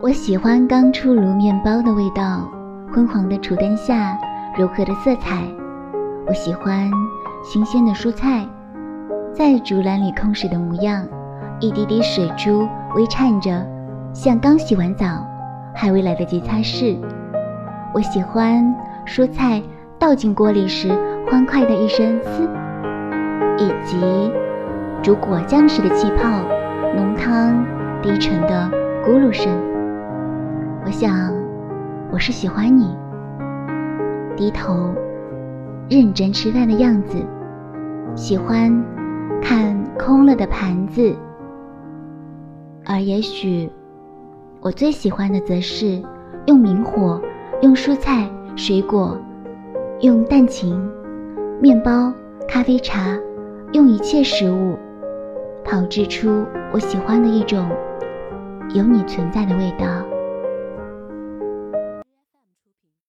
我喜欢刚出炉面包的味道，昏黄的厨灯下柔和的色彩。我喜欢新鲜的蔬菜，在竹篮里空实的模样，一滴滴水珠微颤着，像刚洗完澡，还未来得及擦拭。我喜欢蔬菜倒进锅里时欢快的一声“呲”，以及煮果酱时的气泡、浓汤低沉的咕噜声。我想，我是喜欢你低头认真吃饭的样子，喜欢看空了的盘子，而也许我最喜欢的则是用明火，用蔬菜、水果，用蛋清、面包、咖啡茶，用一切食物，炮制出我喜欢的一种有你存在的味道。